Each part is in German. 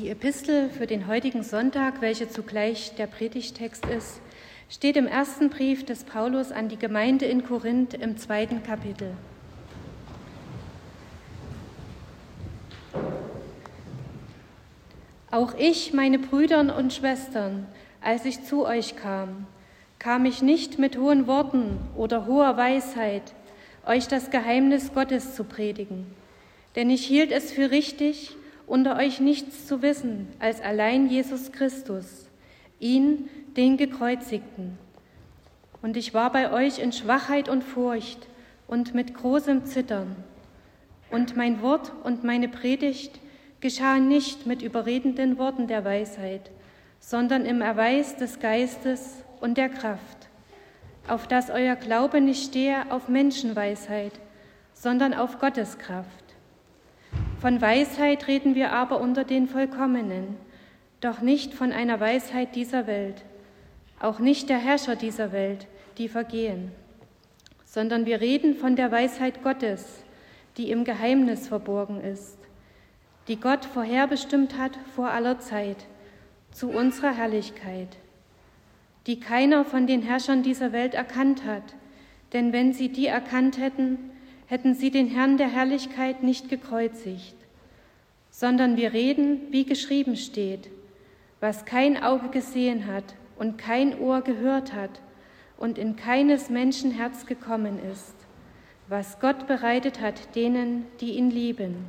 Die Epistel für den heutigen Sonntag, welche zugleich der Predigtext ist, steht im ersten Brief des Paulus an die Gemeinde in Korinth im zweiten Kapitel. Auch ich, meine Brüder und Schwestern, als ich zu euch kam, kam ich nicht mit hohen Worten oder hoher Weisheit, euch das Geheimnis Gottes zu predigen. Denn ich hielt es für richtig, unter euch nichts zu wissen als allein Jesus Christus, ihn, den Gekreuzigten. Und ich war bei euch in Schwachheit und Furcht und mit großem Zittern. Und mein Wort und meine Predigt geschahen nicht mit überredenden Worten der Weisheit, sondern im Erweis des Geistes und der Kraft, auf dass euer Glaube nicht stehe auf Menschenweisheit, sondern auf Gottes Kraft. Von Weisheit reden wir aber unter den Vollkommenen, doch nicht von einer Weisheit dieser Welt, auch nicht der Herrscher dieser Welt, die vergehen, sondern wir reden von der Weisheit Gottes, die im Geheimnis verborgen ist, die Gott vorherbestimmt hat vor aller Zeit, zu unserer Herrlichkeit die keiner von den Herrschern dieser Welt erkannt hat. Denn wenn sie die erkannt hätten, hätten sie den Herrn der Herrlichkeit nicht gekreuzigt, sondern wir reden, wie geschrieben steht, was kein Auge gesehen hat und kein Ohr gehört hat und in keines Menschen Herz gekommen ist, was Gott bereitet hat denen, die ihn lieben.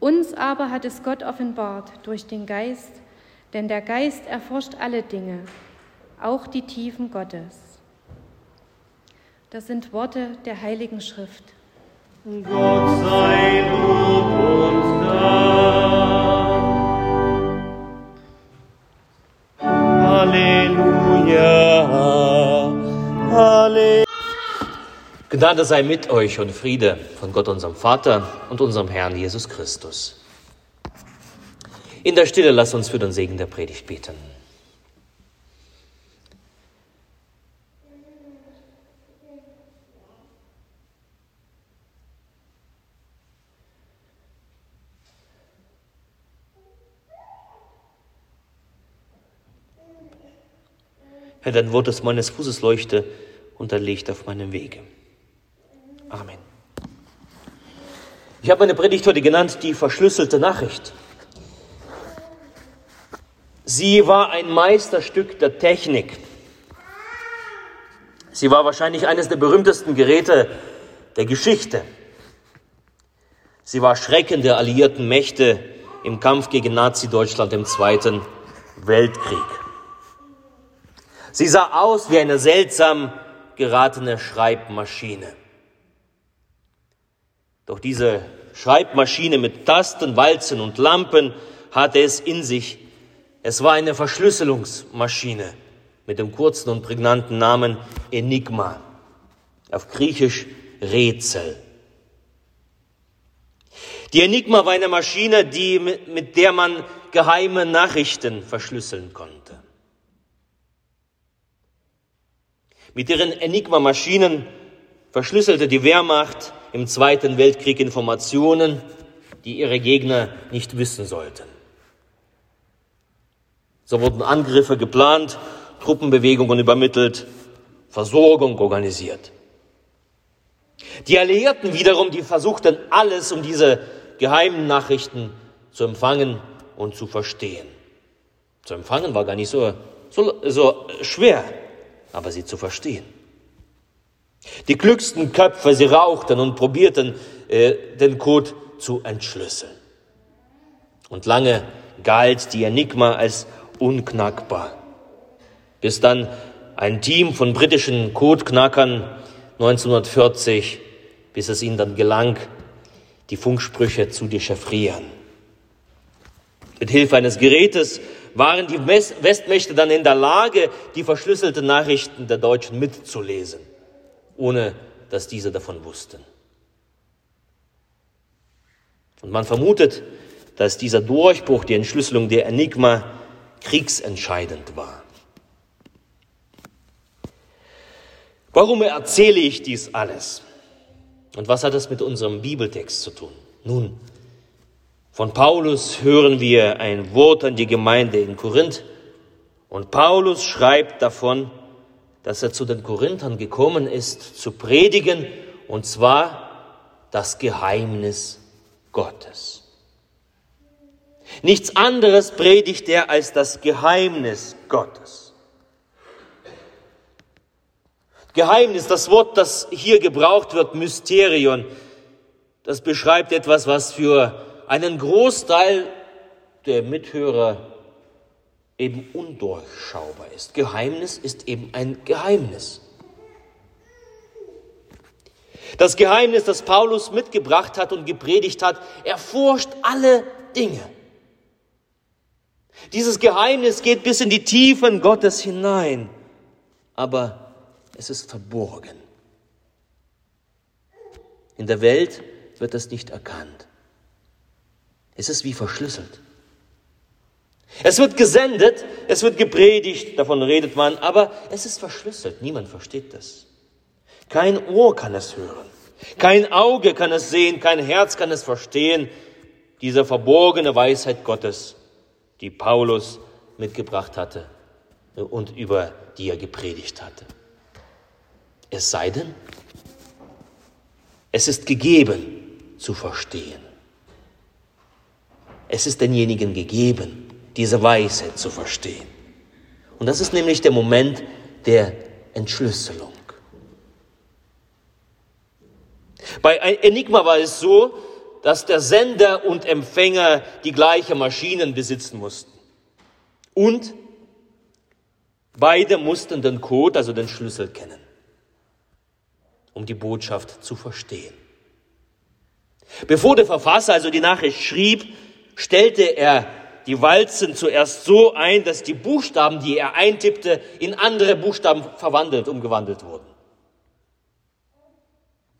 Uns aber hat es Gott offenbart durch den Geist, denn der Geist erforscht alle Dinge, auch die Tiefen Gottes. Das sind Worte der Heiligen Schrift. Gott sei Lob und Dank. Halleluja. Halleluja. Gnade sei mit euch und Friede von Gott, unserem Vater und unserem Herrn Jesus Christus. In der Stille lasst uns für den Segen der Predigt beten. Herr, dein Wort ist meines Fußes Leuchte und dein Licht auf meinem Wege. Amen. Ich habe meine Predigt heute genannt, die verschlüsselte Nachricht. Sie war ein Meisterstück der Technik. Sie war wahrscheinlich eines der berühmtesten Geräte der Geschichte. Sie war Schrecken der alliierten Mächte im Kampf gegen Nazi-Deutschland im Zweiten Weltkrieg. Sie sah aus wie eine seltsam geratene Schreibmaschine. Doch diese Schreibmaschine mit Tasten, Walzen und Lampen hatte es in sich. Es war eine Verschlüsselungsmaschine mit dem kurzen und prägnanten Namen Enigma, auf Griechisch Rätsel. Die Enigma war eine Maschine, die, mit der man geheime Nachrichten verschlüsseln konnte. Mit ihren Enigma-Maschinen verschlüsselte die Wehrmacht im Zweiten Weltkrieg Informationen, die ihre Gegner nicht wissen sollten. So wurden Angriffe geplant, Truppenbewegungen übermittelt, Versorgung organisiert. Die Alliierten wiederum, die versuchten alles, um diese geheimen Nachrichten zu empfangen und zu verstehen. Zu empfangen war gar nicht so, so, so schwer aber sie zu verstehen. Die klügsten Köpfe, sie rauchten und probierten, äh, den Code zu entschlüsseln. Und lange galt die Enigma als unknackbar, bis dann ein Team von britischen Codeknackern 1940, bis es ihnen dann gelang, die Funksprüche zu dechiffrieren. Mit Hilfe eines Gerätes waren die Westmächte dann in der Lage, die verschlüsselten Nachrichten der Deutschen mitzulesen, ohne dass diese davon wussten. Und man vermutet, dass dieser Durchbruch, die Entschlüsselung der Enigma, kriegsentscheidend war. Warum erzähle ich dies alles? Und was hat das mit unserem Bibeltext zu tun? Nun, Von Paulus hören wir ein Wort an die Gemeinde in Korinth. Und Paulus schreibt davon, dass er zu den Korinthern gekommen ist, zu predigen, und zwar das Geheimnis Gottes. Nichts anderes predigt er als das Geheimnis Gottes. Geheimnis, das Wort, das hier gebraucht wird, Mysterion, das beschreibt etwas, was für einen Großteil der Mithörer eben undurchschaubar ist. Geheimnis ist eben ein Geheimnis. Das Geheimnis, das Paulus mitgebracht hat und gepredigt hat, erforscht alle Dinge. Dieses Geheimnis geht bis in die Tiefen Gottes hinein, aber es ist verborgen. In der Welt wird es nicht erkannt. Es ist wie verschlüsselt. Es wird gesendet, es wird gepredigt, davon redet man, aber es ist verschlüsselt. Niemand versteht das. Kein Ohr kann es hören, kein Auge kann es sehen, kein Herz kann es verstehen. Diese verborgene Weisheit Gottes, die Paulus mitgebracht hatte und über die er gepredigt hatte. Es sei denn, es ist gegeben zu verstehen. Es ist denjenigen gegeben, diese Weisheit zu verstehen. Und das ist nämlich der Moment der Entschlüsselung. Bei Enigma war es so, dass der Sender und Empfänger die gleiche Maschinen besitzen mussten. Und beide mussten den Code, also den Schlüssel kennen, um die Botschaft zu verstehen. Bevor der Verfasser also die Nachricht schrieb, stellte er die Walzen zuerst so ein, dass die Buchstaben, die er eintippte, in andere Buchstaben verwandelt, umgewandelt wurden.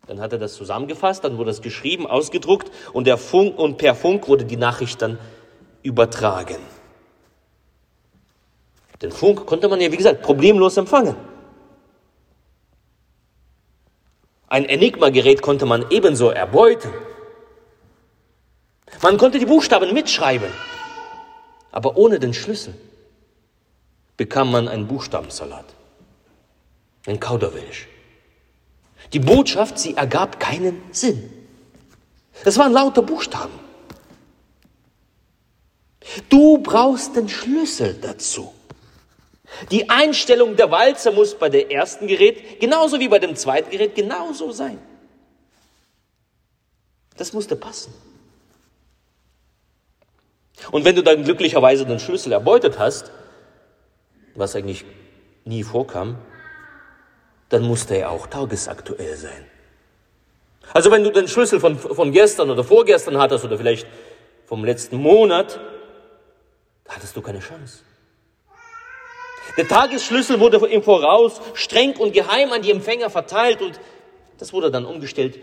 Dann hat er das zusammengefasst, dann wurde es geschrieben, ausgedruckt und, der Funk, und per Funk wurde die Nachricht dann übertragen. Den Funk konnte man ja, wie gesagt, problemlos empfangen. Ein Enigma-Gerät konnte man ebenso erbeuten. Man konnte die Buchstaben mitschreiben, aber ohne den Schlüssel bekam man einen Buchstabensalat, ein Kauderwelsch. Die Botschaft, sie ergab keinen Sinn. Das waren lauter Buchstaben. Du brauchst den Schlüssel dazu. Die Einstellung der Walze muss bei dem ersten Gerät genauso wie bei dem zweiten Gerät genauso sein. Das musste passen. Und wenn du dann glücklicherweise den Schlüssel erbeutet hast, was eigentlich nie vorkam, dann musste er auch tagesaktuell sein. Also wenn du den Schlüssel von, von gestern oder vorgestern hattest oder vielleicht vom letzten Monat, hattest du keine Chance. Der Tagesschlüssel wurde im Voraus streng und geheim an die Empfänger verteilt und das wurde dann umgestellt.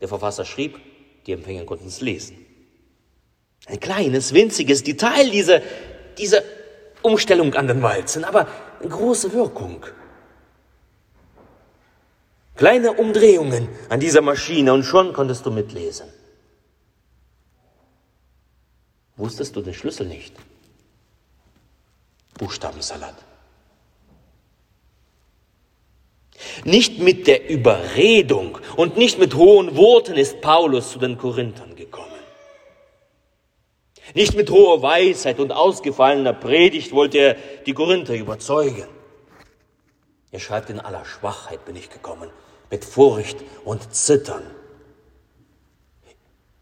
Der Verfasser schrieb, die Empfänger konnten es lesen. Ein kleines, winziges Detail, diese, diese Umstellung an den Walzen, aber große Wirkung. Kleine Umdrehungen an dieser Maschine und schon konntest du mitlesen. Wusstest du den Schlüssel nicht? Buchstabensalat. Nicht mit der Überredung und nicht mit hohen Worten ist Paulus zu den Korinthern. Nicht mit hoher Weisheit und ausgefallener Predigt wollte er die Korinther überzeugen. Er schreibt, in aller Schwachheit bin ich gekommen, mit Furcht und Zittern.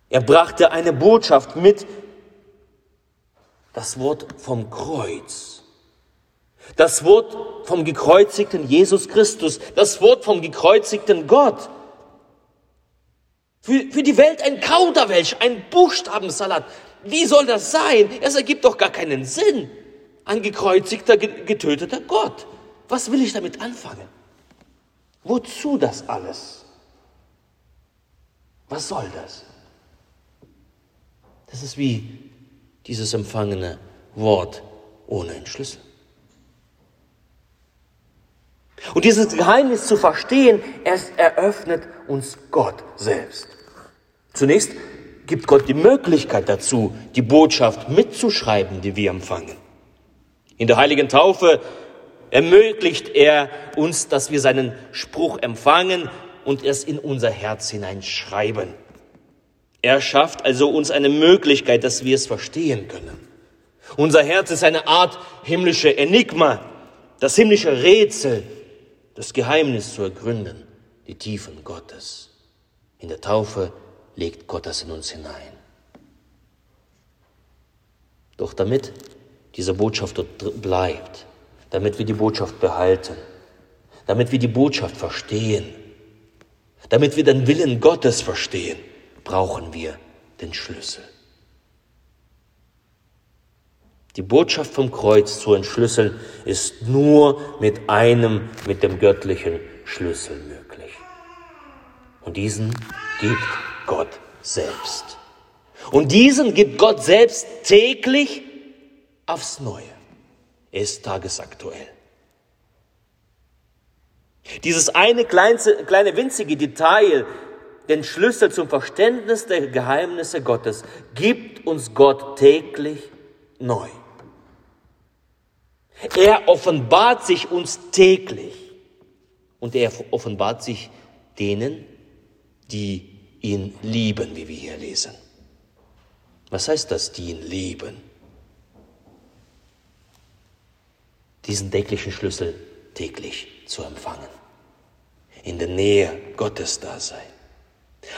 Er brachte eine Botschaft mit, das Wort vom Kreuz, das Wort vom gekreuzigten Jesus Christus, das Wort vom gekreuzigten Gott. Für, für die Welt ein Kauderwelsch, ein Buchstabensalat, wie soll das sein? Es ergibt doch gar keinen Sinn. Ein gekreuzigter, getöteter Gott. Was will ich damit anfangen? Wozu das alles? Was soll das? Das ist wie dieses empfangene Wort ohne einen Schlüssel. Und dieses Geheimnis zu verstehen, es eröffnet uns Gott selbst. Zunächst gibt Gott die Möglichkeit dazu, die Botschaft mitzuschreiben, die wir empfangen. In der heiligen Taufe ermöglicht er uns, dass wir seinen Spruch empfangen und es in unser Herz hineinschreiben. Er schafft also uns eine Möglichkeit, dass wir es verstehen können. Unser Herz ist eine Art himmlische Enigma, das himmlische Rätsel, das Geheimnis zu ergründen, die Tiefen Gottes. In der Taufe legt Gott das in uns hinein. Doch damit diese Botschaft dort bleibt, damit wir die Botschaft behalten, damit wir die Botschaft verstehen, damit wir den Willen Gottes verstehen, brauchen wir den Schlüssel. Die Botschaft vom Kreuz zu entschlüsseln ist nur mit einem, mit dem göttlichen Schlüssel möglich. Und diesen gibt selbst. Und diesen gibt Gott selbst täglich aufs Neue. Er ist tagesaktuell. Dieses eine kleinste, kleine winzige Detail, den Schlüssel zum Verständnis der Geheimnisse Gottes, gibt uns Gott täglich neu. Er offenbart sich uns täglich und er offenbart sich denen, die ihn lieben, wie wir hier lesen. Was heißt das, die ihn lieben? Diesen täglichen Schlüssel täglich zu empfangen, in der Nähe Gottes da sein.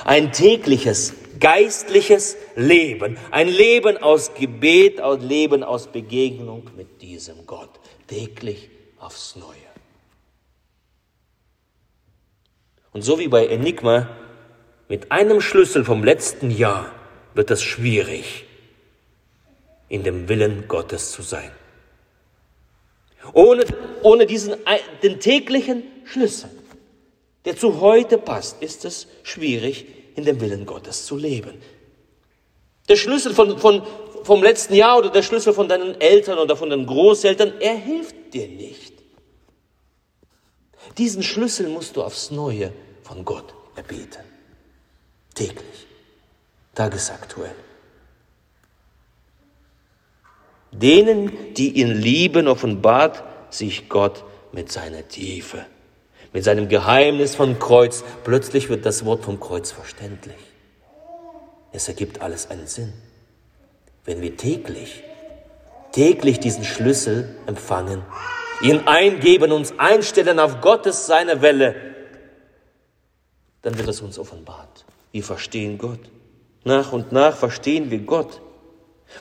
Ein tägliches, geistliches Leben, ein Leben aus Gebet, ein Leben aus Begegnung mit diesem Gott, täglich aufs Neue. Und so wie bei Enigma, mit einem Schlüssel vom letzten Jahr wird es schwierig, in dem Willen Gottes zu sein. Ohne, ohne diesen, den täglichen Schlüssel der zu heute passt, ist es schwierig, in dem Willen Gottes zu leben. Der Schlüssel von, von, vom letzten Jahr oder der Schlüssel von deinen Eltern oder von den Großeltern, er hilft dir nicht. Diesen Schlüssel musst du aufs Neue von Gott erbeten. Täglich, tagesaktuell. Denen, die ihn lieben, offenbart sich Gott mit seiner Tiefe mit seinem Geheimnis vom Kreuz. Plötzlich wird das Wort vom Kreuz verständlich. Es ergibt alles einen Sinn. Wenn wir täglich, täglich diesen Schlüssel empfangen, ihn eingeben, uns einstellen auf Gottes seine Welle, dann wird es uns offenbart. Wir verstehen Gott. Nach und nach verstehen wir Gott.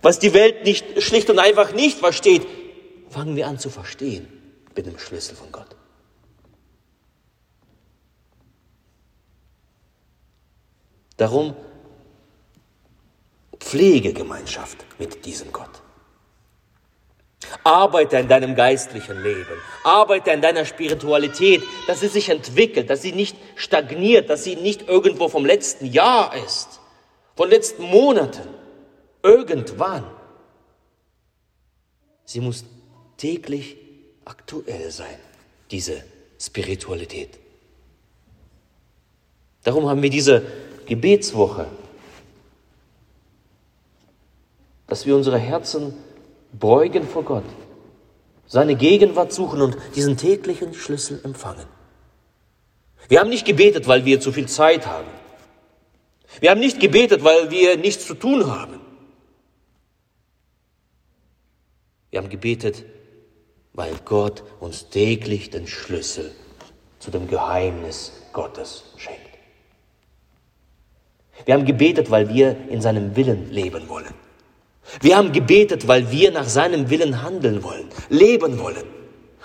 Was die Welt nicht schlicht und einfach nicht versteht, fangen wir an zu verstehen mit dem Schlüssel von Gott. Darum pflege Gemeinschaft mit diesem Gott. Arbeite in deinem geistlichen Leben. Arbeite in deiner Spiritualität, dass sie sich entwickelt, dass sie nicht stagniert, dass sie nicht irgendwo vom letzten Jahr ist, von letzten Monaten, irgendwann. Sie muss täglich aktuell sein, diese Spiritualität. Darum haben wir diese Gebetswoche, dass wir unsere Herzen beugen vor Gott, seine Gegenwart suchen und diesen täglichen Schlüssel empfangen. Wir haben nicht gebetet, weil wir zu viel Zeit haben. Wir haben nicht gebetet, weil wir nichts zu tun haben. Wir haben gebetet, weil Gott uns täglich den Schlüssel zu dem Geheimnis Gottes schenkt. Wir haben gebetet, weil wir in seinem Willen leben wollen. Wir haben gebetet, weil wir nach seinem Willen handeln wollen, leben wollen.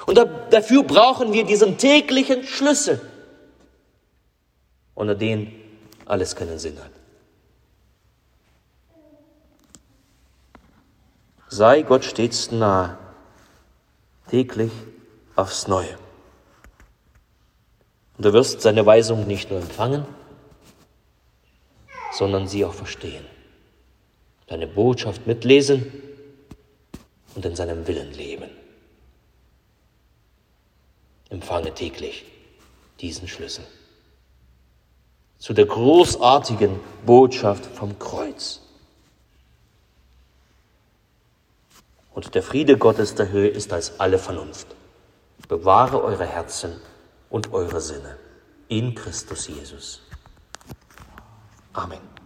Und da, dafür brauchen wir diesen täglichen Schlüssel, ohne den alles keinen Sinn hat. Sei Gott stets nah, täglich aufs Neue. Und du wirst seine Weisung nicht nur empfangen, sondern sie auch verstehen. Deine Botschaft mitlesen und in seinem Willen leben. Empfange täglich diesen Schlüssel. zu der großartigen Botschaft vom Kreuz. Und der Friede Gottes der Höhe ist als alle Vernunft. Bewahre eure Herzen und eure Sinne in Christus Jesus. Amen.